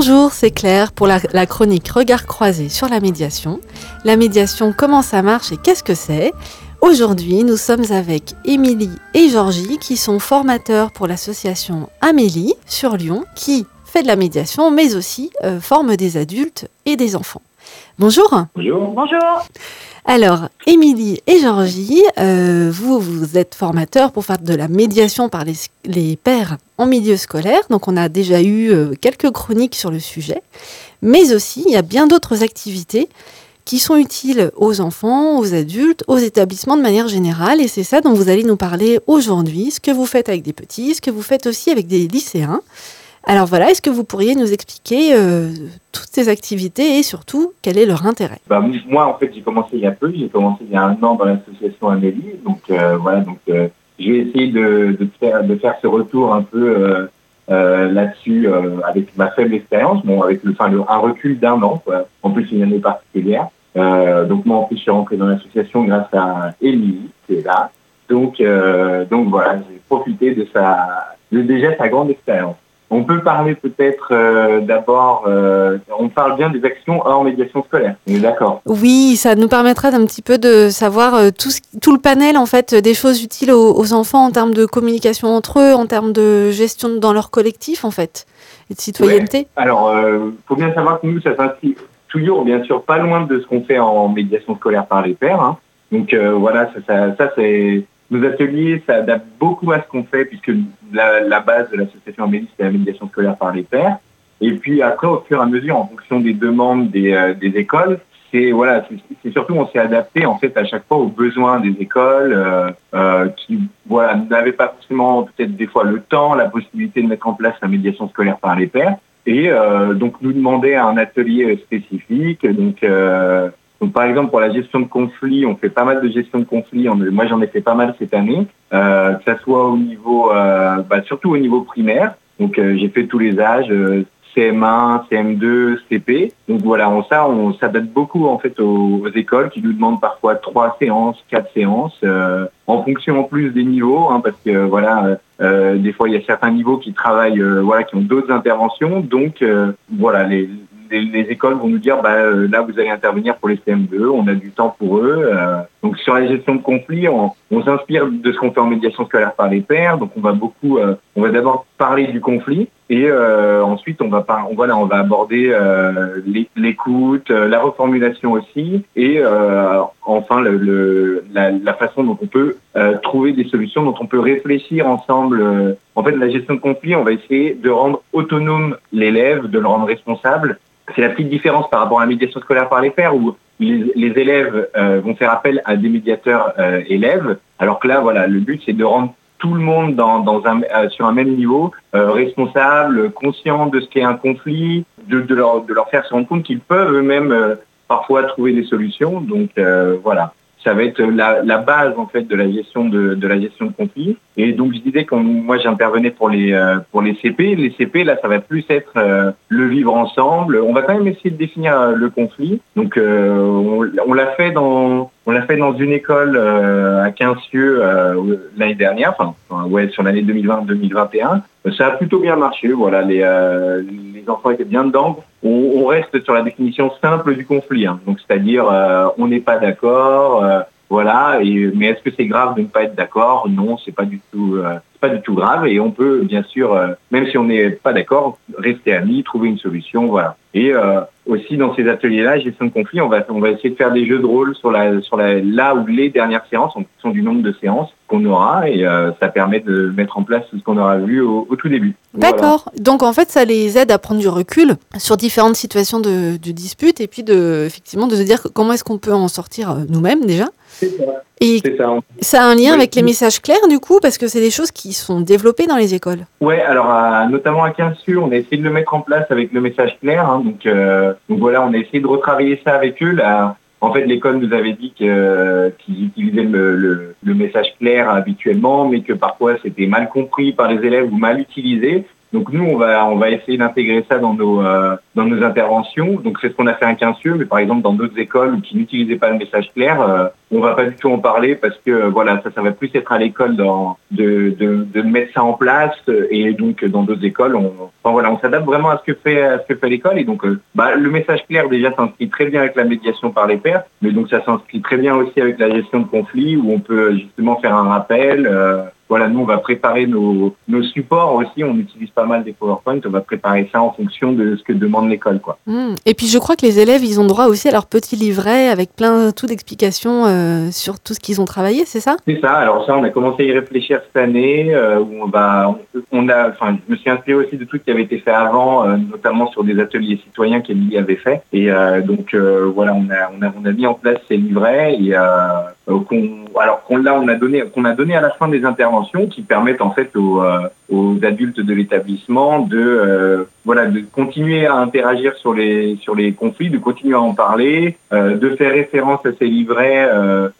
Bonjour, c'est Claire pour la, la chronique Regard croisé sur la médiation. La médiation, comment ça marche et qu'est-ce que c'est? Aujourd'hui, nous sommes avec Émilie et Georgie qui sont formateurs pour l'association Amélie sur Lyon qui fait de la médiation mais aussi euh, forme des adultes et des enfants. Bonjour. Bonjour. Bonjour. Alors, Émilie et Georgie, euh, vous, vous êtes formateurs pour faire de la médiation par les, les pères en milieu scolaire. Donc, on a déjà eu euh, quelques chroniques sur le sujet. Mais aussi, il y a bien d'autres activités qui sont utiles aux enfants, aux adultes, aux établissements de manière générale. Et c'est ça dont vous allez nous parler aujourd'hui, ce que vous faites avec des petits, ce que vous faites aussi avec des lycéens. Alors voilà, est-ce que vous pourriez nous expliquer euh, toutes ces activités et surtout quel est leur intérêt? Bah, Moi, en fait, j'ai commencé il y a peu. J'ai commencé il y a un an dans l'association Amélie. Donc euh, voilà, donc euh, j'ai essayé de, faire, ce retour un peu là-dessus avec ma faible expérience, bon, avec le, un recul d'un an. Quoi. En plus, une année particulière. donc moi, en plus, je suis rentré dans l'association grâce à Émilie, qui est là. Donc, donc voilà, j'ai profité de sa, de déjà sa grande expérience. On peut parler peut-être euh, d'abord, euh, on parle bien des actions hors médiation scolaire, on est d'accord? Oui, ça nous permettra d'un petit peu de savoir euh, tout, ce, tout, le panel en fait des choses utiles aux, aux, enfants en termes de communication entre eux, en termes de gestion dans leur collectif en fait, et de citoyenneté. Ouais. Alors, il faut bien savoir que nous, ça s'inscrit toujours bien sûr pas loin de ce qu'on fait en médiation scolaire par les pairs. Hein. Donc voilà, ça, ça, ça c'est nos ateliers s'adaptent beaucoup à ce qu'on fait, puisque la, base de l'association Amélie, c'est la médiation scolaire par les pairs. Et puis après, au fur et à mesure, en fonction des demandes des, euh, écoles, c'est voilà, c'est surtout on s'est adapté en fait à chaque fois aux besoins des écoles euh, euh, qui voilà n'avaient pas forcément peut-être des fois le temps, la possibilité de mettre en place la médiation scolaire par les pairs et euh, donc nous demander un atelier spécifique. Donc euh, donc, par exemple, pour la gestion de conflits, on fait pas mal de gestion de conflits. On, moi, j'en ai fait pas mal cette année, euh, que ça soit au niveau, euh, bah, surtout au niveau primaire. Donc, euh, j'ai fait tous les âges, CM1, CM2, CP. Donc voilà, on, ça, on s'adapte beaucoup en fait aux, écoles qui nous demandent parfois trois séances, quatre séances, en fonction en plus des niveaux, hein, parce que voilà, des fois il y a certains niveaux qui travaillent, voilà, qui ont d'autres interventions. Donc voilà, les les, les, écoles vont nous dire bah, euh, là vous allez intervenir pour les CM2, on a du temps pour eux. Euh, donc sur la gestion de conflits, on, on s'inspire de ce qu'on fait en médiation scolaire par les pairs. Donc on va beaucoup, euh, on va d'abord parler du conflit et euh, ensuite on va voilà, on va aborder euh, l'écoute, la reformulation aussi et enfin la, façon dont on peut trouver des solutions, dont on peut réfléchir ensemble. En fait, la gestion de conflit, on va essayer de rendre autonome l'élève, de le rendre responsable c'est la petite différence par rapport à la médiation scolaire par les pairs où les, les élèves euh, vont faire appel à des médiateurs euh, élèves, alors que là, voilà, le but c'est de rendre tout le monde euh, sur un même niveau, responsable, conscient de ce qu'est un conflit, de, leur, de leur faire se rendre compte qu'ils peuvent eux-mêmes parfois trouver des solutions. Donc voilà ça va être la, la, base en fait de la gestion de, de la gestion de conflit. Et donc je disais quand moi j'intervenais pour les euh, pour les CP, les CP là ça va plus être euh, le vivre ensemble. On va quand même essayer de définir euh, le conflit. Donc euh, on, on l'a fait dans on l'a fait dans une école euh, à Quincieux l'année dernière, enfin ouais sur l'année 2020-2021. Ça a plutôt bien marché. Voilà les les enfants étaient bien dedans. On, reste sur la définition simple du conflit, hein. donc c'est-à-dire on n'est pas d'accord. Voilà. Et, mais est-ce que c'est grave de ne pas être d'accord? Non, c'est pas du tout, pas du tout grave. Et on peut bien sûr, euh, même si on n'est pas d'accord, rester amis, trouver une solution. Voilà. Et euh, aussi dans ces ateliers-là, gestion de conflit, on va on va essayer de faire des jeux de rôle sur la sur la là ou les dernières séances en fonction du nombre de séances qu'on aura et euh, ça permet de mettre en place ce qu'on aura vu au, tout début. D'accord. Donc en fait, ça les aide à prendre du recul sur différentes situations de, de dispute et puis de effectivement de se dire comment est-ce qu'on peut en sortir nous-mêmes déjà. Ça. Et ça. ça. a un lien oui. avec les messages clairs du coup parce que c'est des choses qui sont développées dans les écoles. Ouais, alors à, notamment à Quinçu, on a essayé de le mettre en place avec le message clair. Hein, donc, euh, donc voilà, on a essayé de retravailler ça avec eux. Là, en fait, l'école nous avait dit qu'ils euh, qu utilisaient le, le, le, message clair habituellement, mais que parfois c'était mal compris par les élèves ou mal utilisé. Donc nous, on va, on va essayer d'intégrer ça dans nos, euh, dans nos interventions. Donc c'est ce qu'on a fait à Quincieux, mais par exemple dans d'autres écoles qui n'utilisaient pas le message clair, euh, on va pas du tout en parler parce que euh, voilà, ça, ça va plus être à l'école de, de, de, mettre ça en place. Et donc dans d'autres écoles, on, enfin, voilà, on s'adapte vraiment à ce que fait, à ce que fait l'école. Et donc bah, le message clair déjà s'inscrit très bien avec la médiation par les pairs, mais donc ça s'inscrit très bien aussi avec la gestion de conflits où on peut justement faire un rappel voilà, nous, on va préparer nos, nos supports aussi. On utilise pas mal des PowerPoint. On va préparer ça en fonction de ce que demande l'école, quoi. Mmh. Et puis, je crois que les élèves, ils ont droit aussi à leur petit livret avec plein tout d'explications euh, sur tout ce qu'ils ont travaillé, c'est ça? C'est ça. Alors ça, on a commencé à y réfléchir cette année. Euh, où on va, on, a, enfin, je me suis inspiré aussi de tout ce qui avait été fait avant, euh, notamment sur des ateliers citoyens qu'Emilie avait fait. Et donc, voilà, on a, on a, on a mis en place ces livrets et alors qu'on là, on a donné, qu'on a donné à la fin des interventions qui permettent en fait aux, euh, adultes de l'établissement de euh, voilà de continuer à interagir sur les sur les conflits, de continuer à en parler, euh, de faire référence à ces livrets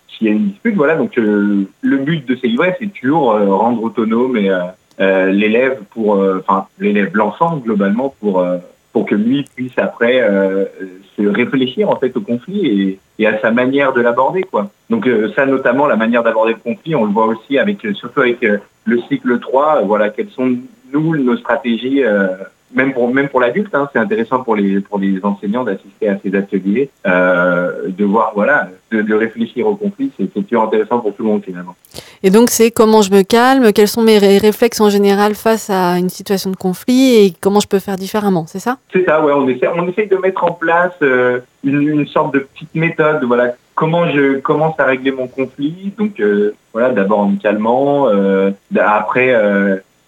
s'il y a une dispute. Voilà, donc le but de ces livrets, c'est toujours rendre autonome l'élève pour, enfin l'élève, l'enfant globalement pour pour que lui puisse après se réfléchir en fait au conflit et, et à sa manière de l'aborder quoi. Donc euh, ça notamment la manière d'aborder le conflit, on le voit aussi avec surtout avec euh, le cycle 3, voilà quelles sont nous nos stratégies même pour même pour l'adulte, hein, c'est intéressant pour les pour les enseignants d'assister à ces ateliers, euh, de voir voilà, de, de réfléchir au conflit, c'est toujours intéressant pour tout le monde finalement. Et donc c'est comment je me calme, quels sont mes réflexes en général face à une situation de conflit et comment je peux faire différemment, c'est ça? C'est ça, ouais. On essaie on essaye de mettre en place euh, une, une, sorte de petite méthode, voilà. Comment je commence à régler mon conflit Donc euh, voilà, d'abord en me calmant, euh, après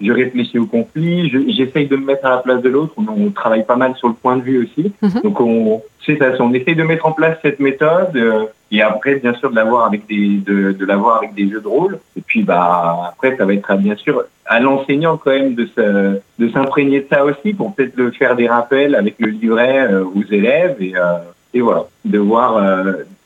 je réfléchis au conflit, j'essaye de me mettre à la place de l'autre. On, travaille pas mal sur le point de vue aussi. Mhm. Donc on, c'est ça, on essaye de mettre en place cette méthode euh, et après bien sûr de l'avoir avec des de, de l'avoir avec des jeux de rôle. Et puis bah après ça va être bien sûr à l'enseignant quand même de se, de s'imprégner de ça aussi pour peut-être faire des rappels avec le livret euh, aux élèves et euh, et voilà de voir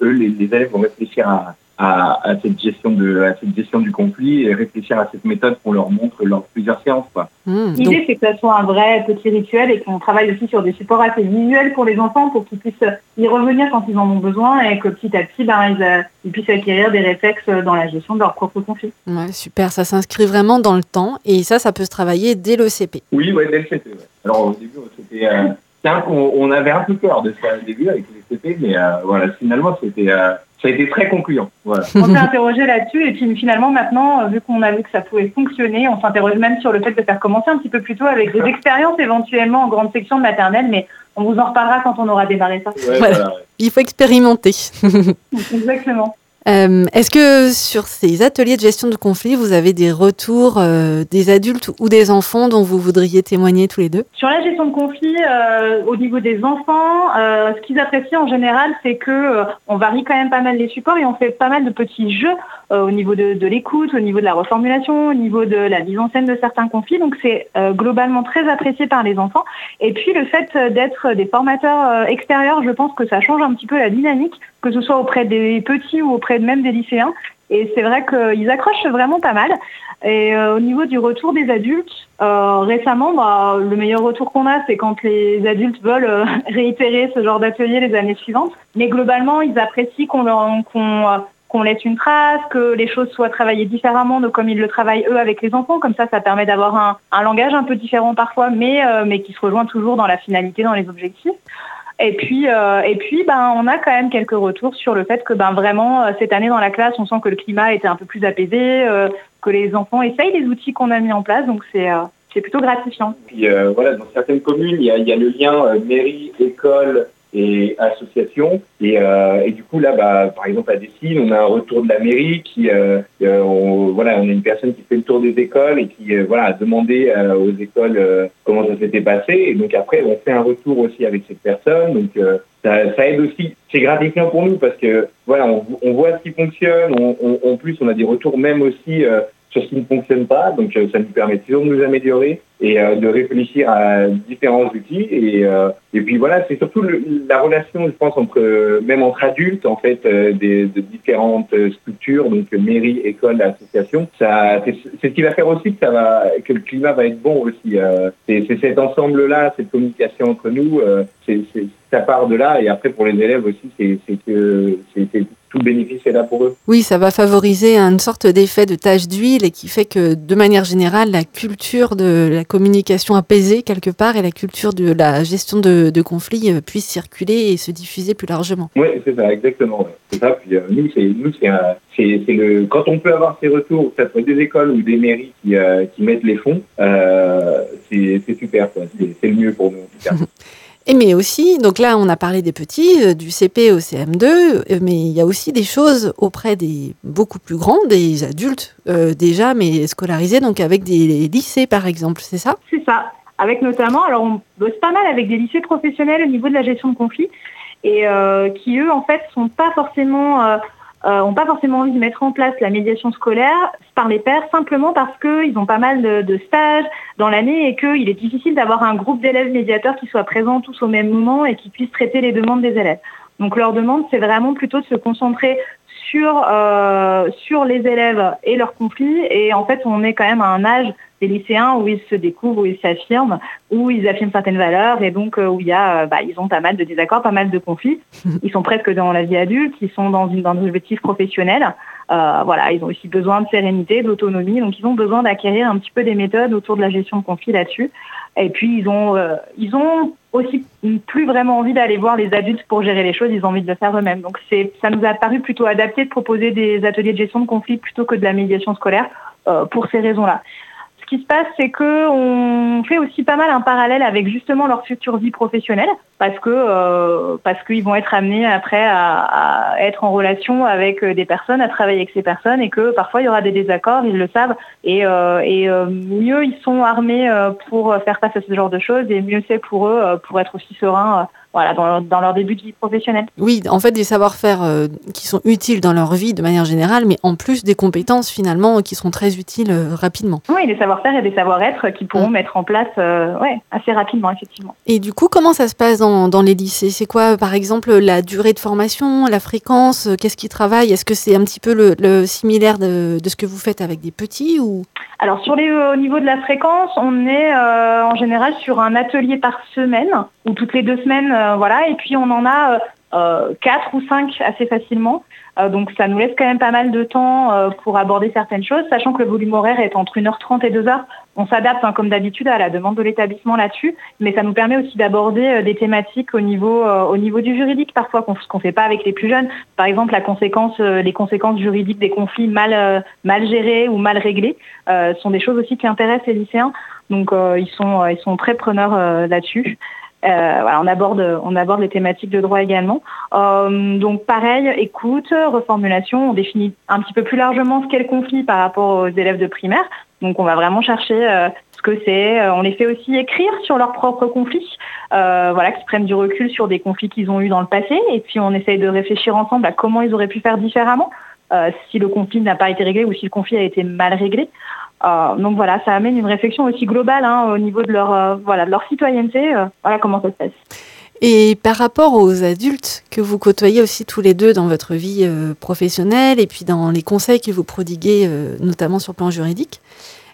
eux les, les élèves vont réfléchir à à, à, cette gestion de à cette gestion du conflit et réfléchir à cette méthode qu'on leur montre lors de plusieurs séances. Mmh, L'idée c'est que ça soit un vrai petit rituel et qu'on travaille aussi sur des supports assez visuels pour les enfants pour qu'ils puissent y revenir quand ils en ont besoin et que petit à petit ben, ils, euh, ils puissent acquérir des réflexes dans la gestion de leur propre conflit. Ouais, super, ça s'inscrit vraiment dans le temps et ça ça peut se travailler dès le CP. Oui, ouais, dès le CP. Ouais. Alors au début c'était euh, on, on, avait un peu peur de ça au début avec les CP mais euh, voilà finalement c'était euh, ça a été très concluant. Voilà. On s'est interrogé là-dessus et puis finalement maintenant, euh, vu qu'on a vu que ça pouvait fonctionner, on s'interroge même sur le fait de faire commencer un petit peu plus tôt avec des expériences éventuellement en grande section de maternelle, mais on vous en reparlera quand on aura démarré ça. Ouais, voilà. Il faut expérimenter. Exactement. Euh, Est-ce que sur ces ateliers de gestion de conflits, vous avez des retours euh, des adultes ou des enfants dont vous voudriez témoigner tous les deux? Sur la gestion de conflits, euh, au niveau des enfants, euh, ce qu'ils apprécient en général, c'est que on varie quand même pas mal les supports et on fait pas mal de petits jeux au niveau de, de l'écoute, au niveau de la reformulation, au niveau de la mise en scène de certains conflits. Donc c'est globalement très apprécié par les enfants. Et puis le fait d'être des formateurs extérieurs, je pense que ça change un petit peu la dynamique, que ce soit auprès des petits ou auprès même des lycéens. Et c'est vrai qu'ils accrochent vraiment pas mal. Et euh, au niveau du retour des adultes, euh, récemment, bah, le meilleur retour qu'on a, c'est quand les adultes veulent euh, réitérer ce genre d'atelier les années suivantes. Mais globalement, ils apprécient qu'on laisse une trace, que les choses soient travaillées différemment de comme ils le travaillent eux avec les enfants. Comme ça, ça permet d'avoir un, langage un peu différent parfois, mais qui se rejoint toujours dans la finalité, dans les objectifs. Et puis, euh, et puis, ben, on a quand même quelques retours sur le fait que, ben, vraiment, euh, cette année dans la classe, on sent que le climat était un peu plus apaisé, euh, que les enfants essayent les outils qu'on a mis en place, donc c'est euh, plutôt gratifiant. Puis euh, voilà, dans certaines communes, il y y a le lien euh, mairie, école, et associations. Et, euh, et, du coup, là, bah, par exemple, à Dessine, on a un retour de la mairie qui, euh, euh, on, voilà, on a une personne qui fait le tour des écoles et qui, voilà, a demandé aux écoles comment ça s'était passé. Et donc après, on fait un retour aussi avec cette personne. Donc ça, aide aussi. C'est gratifiant pour nous parce que, voilà, on, voit ce qui fonctionne. On, on, en plus, on a des retours même aussi sur ce qui ne fonctionne pas. Donc ça nous permet toujours de nous améliorer et de réfléchir à différents outils. Et, et puis voilà, c'est surtout la relation, je pense, même entre adultes en fait, de différentes structures, donc mairie, école, association. C'est ce qui va faire aussi que le climat va être bon aussi. c'est cet ensemble-là, cette communication entre nous, c'est ça part de là. Et après, pour les élèves aussi, c'est que tout le bénéfice est là pour eux. Oui, ça va favoriser une sorte d'effet de tache d'huile et qui fait que, de manière générale, la culture de la communication apaisée, quelque part, et la culture de la gestion de, conflits euh, puisse circuler et se diffuser plus largement. Oui, c'est ça, exactement. C'est ça. Puis, euh, nous, c'est le quand on peut avoir ces retours, que ce soit des écoles ou des mairies qui, euh, mettent les fonds, c'est super. C'est le mieux pour nous, en tout cas. Et mais aussi, donc là, on a parlé des petits, euh, du CP au CM2, euh, mais il y a aussi des choses auprès des beaucoup plus grands, des adultes euh, déjà, mais scolarisés, donc avec des lycées par exemple, c'est ça? C'est ça. Avec notamment, alors on bosse pas mal avec des lycées professionnels au niveau de la gestion de conflits et qui eux en fait sont pas forcément n'ont euh, pas forcément envie de mettre en place la médiation scolaire par les pairs simplement parce qu'ils ont pas mal de, stages dans l'année et qu'il est difficile d'avoir un groupe d'élèves médiateurs qui soient présents tous au même moment et qui puissent traiter les demandes des élèves. Donc leur demande, c'est vraiment plutôt de se concentrer sur, euh, sur les élèves et leurs conflits. Et en fait, on est quand même à un âge des lycéens où ils se découvrent, où ils s'affirment, où ils affirment certaines valeurs et donc euh, où il y a, euh, bah, ils ont pas mal de désaccords, pas mal de conflits. Ils sont presque dans la vie adulte, ils sont dans, une, dans un objectif professionnel. Euh, voilà, ils ont aussi besoin de sérénité, d'autonomie, donc ils ont besoin d'acquérir un petit peu des méthodes autour de la gestion de conflits là-dessus. Et puis ils ont, ils ont aussi plus vraiment envie d'aller voir les adultes pour gérer les choses, ils ont envie de le faire eux-mêmes. Donc c'est, ça nous a paru plutôt adapté de proposer des ateliers de gestion de conflits plutôt que de la médiation scolaire pour ces raisons-là ce qui se passe, c'est qu'on fait aussi pas mal un parallèle avec justement leur future vie professionnelle, parce que euh, parce qu'ils vont être amenés après à, être en relation avec euh, des personnes, à travailler avec ces personnes, et que parfois il y aura des désaccords, ils le savent, et, euh, et mieux ils sont armés pour faire face à ce genre de choses, et mieux c'est pour eux pour être aussi sereins voilà, dans, leur début de vie professionnelle. Oui, en fait, des savoir-faire euh, qui sont utiles dans leur vie de manière générale, mais en plus des compétences finalement qui seront très utiles euh, rapidement. Oui, des savoir-faire et des savoir-être qui pourront mettre en place euh, ouais, assez rapidement, effectivement. Et du coup, comment ça se passe dans, dans les lycées? C'est quoi, par exemple, la durée de formation, la fréquence? Qu'est-ce qu'ils travaillent Est-ce que c'est un petit peu le, similaire de, de, ce que vous faites avec des petits ou? Alors sur les, au niveau de la fréquence, on est en général sur un atelier par semaine ou toutes les deux semaines voilà. Et puis on en a euh, quatre ou cinq assez facilement. Euh, donc ça nous laisse quand même pas mal de temps pour aborder certaines choses, sachant que le volume horaire est entre 1h30 et 2h. On s'adapte hein, comme d'habitude à la demande de l'établissement là-dessus, mais ça nous permet aussi d'aborder des thématiques au niveau, au niveau du juridique parfois, ce qu'on ne fait pas avec les plus jeunes. Par exemple, les conséquences juridiques des conflits mal, mal gérés ou mal réglés sont des choses aussi qui intéressent les lycéens. Donc ils, sont, ils sont très preneurs là-dessus. Euh, voilà, on aborde, on aborde les thématiques de droit également. Euh, donc pareil, écoute, reformulation, on définit un petit peu plus largement ce qu'est le conflit par rapport aux élèves de primaire. Donc on va vraiment chercher euh, ce que c'est. On les fait aussi écrire sur leurs propres conflits, voilà, qu'ils prennent du recul sur des conflits qu'ils ont eus dans le passé, et puis on essaye de réfléchir ensemble à comment ils auraient pu faire différemment. si le conflit n'a pas été réglé ou si le conflit a été mal réglé. Euh, donc voilà, ça amène une réflexion aussi globale hein, au niveau de leur, euh, voilà, de leur citoyenneté. Euh, voilà comment ça se passe. Et par rapport aux adultes que vous côtoyez aussi tous les deux dans votre vie professionnelle et puis dans les conseils que vous prodiguez, notamment sur le plan juridique,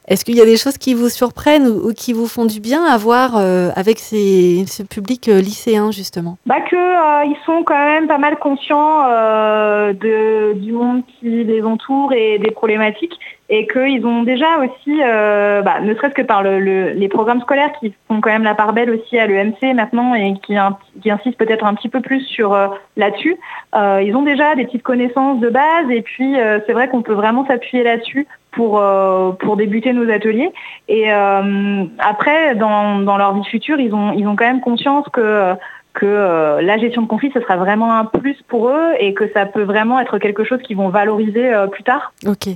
est-ce qu'il y a des choses qui vous surprennent ou, qui vous font du bien à voir euh, avec ce public lycéen justement? Bah que euh, ils sont quand même pas mal conscients de, du monde qui les entoure et des problématiques et qu'ils ont déjà aussi, bah, ne serait-ce que par les programmes scolaires qui font quand même la part belle aussi à l'EMC maintenant et qui, qui insistent peut-être un petit peu plus sur là-dessus, ils ont déjà des petites connaissances de base et puis c'est vrai qu'on peut vraiment s'appuyer là-dessus pour, euh, pour débuter nos ateliers. Et euh, après, dans, dans, leur vie future, ils ont, ils ont quand même conscience que que euh, la gestion de conflit, ce sera vraiment un plus pour eux et que ça peut vraiment être quelque chose qu'ils vont valoriser euh, plus tard. Ok.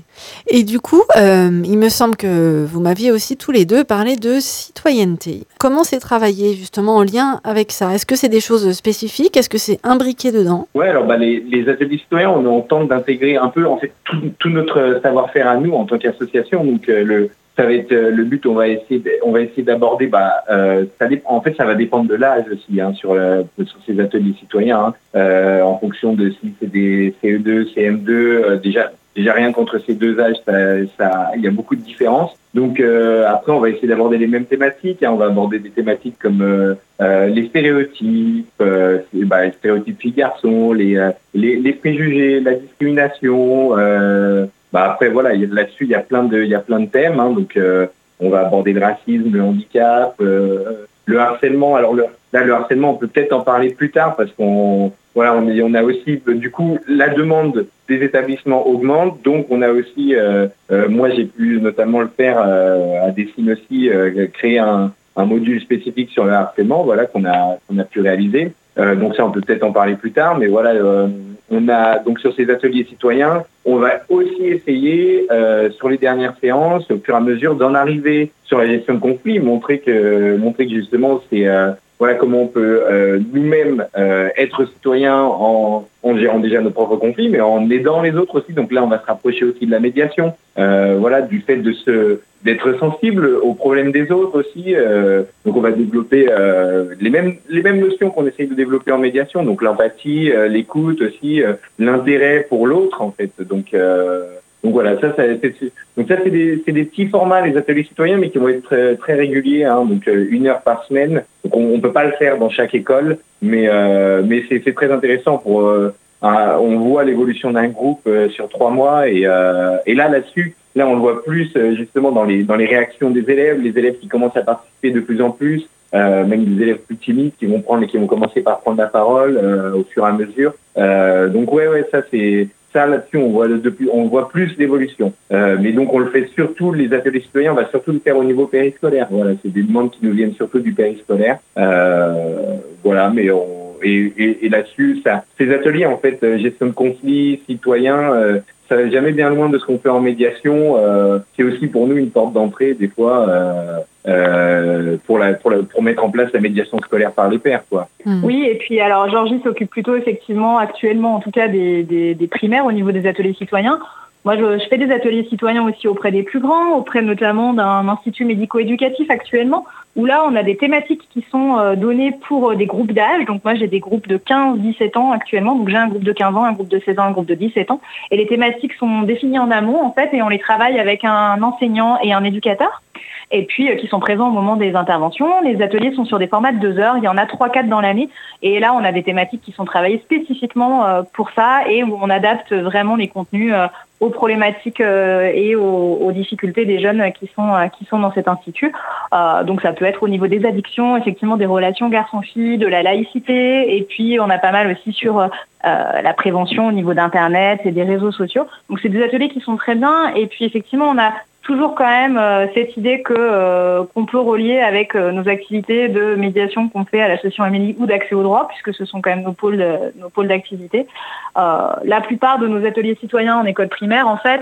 Et du coup, euh, il me semble que vous m'aviez aussi tous les deux parlé de citoyenneté. Comment c'est travaillé justement en lien avec ça? Est-ce que c'est des choses spécifiques? Est-ce que c'est imbriqué dedans? Ouais, alors bah, les, les, ateliers citoyens, on, on tente d'intégrer un peu en fait tout, tout notre savoir-faire à nous en tant qu'association. Donc le, ça va être euh, le but. On va essayer, on va essayer d'aborder. Bah, euh, ça en fait, ça va dépendre de l'âge aussi hein, sur, sur ces ateliers citoyens, hein, euh, en fonction de si c'est des CE2, CM2. Euh, déjà, déjà rien contre ces deux âges, ça, ça, il y a beaucoup de différences. Donc euh, après, on va essayer d'aborder les mêmes thématiques. Hein. On va aborder des thématiques comme euh, les stéréotypes, bah, les stéréotypes filles-garçons, les, les, les, préjugés, la discrimination. Bah après voilà, là-dessus il y a plein de thèmes. Hein, donc euh, on va aborder le racisme, le handicap, euh, le harcèlement. Alors le, là le harcèlement on peut peut-être en parler plus tard parce qu'on voilà on, a aussi du coup la demande des établissements augmente donc on a aussi euh, euh moi j'ai pu notamment le faire euh, à Dessine aussi créer un, un module spécifique sur le harcèlement voilà qu'on a a pu réaliser. donc ça on peut peut-être en parler plus tard mais voilà on a donc sur ces ateliers citoyens, on va aussi essayer euh, sur les dernières séances, au fur et à mesure, d'en arriver sur la gestion de conflits, montrer que montrer que justement c'est euh, voilà comment on peut euh, nous-mêmes euh, être citoyens en, gérant déjà nos propres conflits, mais en aidant les autres aussi. Donc là, on va se rapprocher aussi de la médiation, euh, voilà, du fait de se d'être sensible aux problèmes des autres aussi. Donc on va développer les mêmes les mêmes notions qu'on essaye de développer en médiation, donc l'empathie, l'écoute aussi, l'intérêt pour l'autre en fait. Donc donc voilà, ça, c'est des, petits formats les ateliers citoyens, mais qui vont être très, réguliers, hein, donc une heure par semaine. Donc on, on peut pas le faire dans chaque école, mais euh, mais c'est très intéressant pour euh, on voit l'évolution d'un groupe euh, sur trois mois et, et là là-dessus, là on le voit plus justement dans les dans les réactions des élèves, les élèves qui commencent à participer de plus en plus, même des élèves plus timides qui vont prendre qui vont commencer par prendre la parole au fur et à mesure. donc ouais ouais ça c'est ça là-dessus on voit depuis on voit plus d'évolution. Euh, mais donc on le fait surtout les ateliers citoyens, on va surtout le faire au niveau périscolaire. Voilà, c'est des demandes qui nous viennent surtout du périscolaire. Euh, voilà, mais on, et, et, et là-dessus, ça, ces ateliers en fait, euh, gestion de conflits, citoyens, euh, ça va jamais bien loin de ce qu'on fait en médiation. Euh, c'est aussi pour nous une porte d'entrée des fois euh, euh, pour, la, pour, la, pour mettre en place la médiation scolaire par les pairs. Quoi. Mmh. Oui, et puis alors Georgie s'occupe plutôt effectivement actuellement en tout cas des, des, des primaires au niveau des ateliers citoyens. Moi, je, fais des ateliers citoyens aussi auprès des plus grands, auprès notamment d'un institut médico-éducatif actuellement, où là, on a des thématiques qui sont euh, données pour euh, des groupes d'âge. Donc moi, j'ai des groupes de 15-17 ans actuellement. Donc j'ai un groupe de 15 ans, un groupe de 16 ans, un groupe de 17 ans. Et les thématiques sont définies en amont, en fait, et on les travaille avec un enseignant et un éducateur et puis euh, qui sont présents au moment des interventions. Les ateliers sont sur des formats de deux heures, il y en a trois, quatre dans l'année, et là on a des thématiques qui sont travaillées spécifiquement pour ça, et où on adapte vraiment les contenus aux problématiques et aux, difficultés des jeunes qui sont qui sont dans cet institut. donc ça peut être au niveau des addictions, effectivement des relations garçon-fille, de la laïcité, et puis on a pas mal aussi sur euh, la prévention au niveau d'Internet et des réseaux sociaux. Donc c'est des ateliers qui sont très bien. Et puis effectivement, on a toujours quand même euh, cette idée que euh, qu'on peut relier avec euh, nos activités de médiation qu'on fait à l'association Amélie ou d'accès au droit, puisque ce sont quand même nos pôles de, nos pôles d'activité. la plupart de nos ateliers citoyens en école primaire, en fait,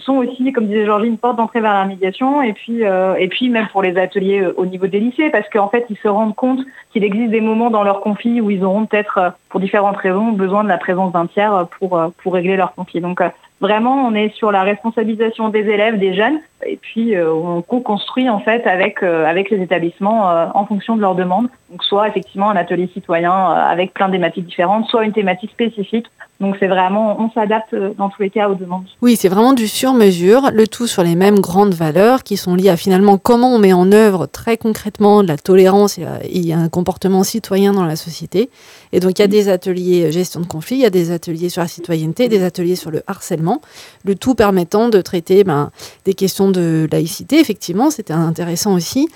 sont aussi, comme disait Georgie, une porte d'entrée vers la médiation, et puis et puis même pour les ateliers au niveau des lycées, parce qu'en fait, ils se rendent compte qu'il existe des moments dans leur conflit où ils auront peut-être, pour différentes raisons, besoin de la présence d'un tiers pour pour régler leur conflit. Donc Vraiment, on est sur la responsabilisation des élèves, des jeunes, et puis euh, on co-construit en fait avec euh, avec les établissements euh, en fonction de leurs demandes. Donc soit effectivement un atelier citoyen avec plein de thématiques différentes, soit une thématique spécifique donc c'est vraiment, on s'adapte euh, dans tous les cas aux demandes. Oui, c'est vraiment du sur-mesure, le tout sur les mêmes grandes valeurs qui sont liées à finalement comment on met en œuvre très concrètement la tolérance et, un comportement citoyen dans la société. Et donc il y a des ateliers gestion de conflits, il y a des ateliers sur la citoyenneté, des ateliers sur le harcèlement, le tout permettant de traiter ben, des questions de laïcité. Effectivement, c'était intéressant aussi.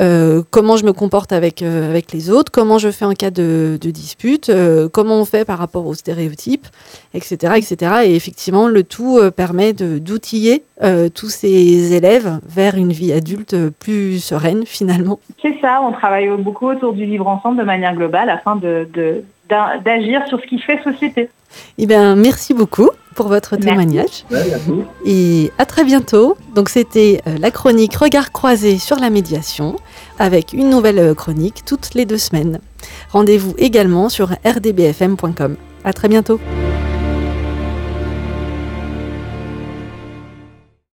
Euh, comment je me comporte avec, euh, avec les autres, comment je fais en cas de, de dispute, euh, comment on fait par rapport aux stéréotypes. Etc., etc. Et effectivement, le tout permet d'outiller tous ces élèves vers une vie adulte plus sereine finalement. C'est ça, on travaille beaucoup autour du vivre ensemble de manière globale afin de, d'agir sur ce qui fait société. Eh bien, merci beaucoup pour votre témoignage. Et à très bientôt. Donc, c'était euh, la chronique Regard croisé sur la médiation avec une nouvelle euh, chronique toutes les deux semaines. Rendez-vous également sur rdbfm.com. À très bientôt.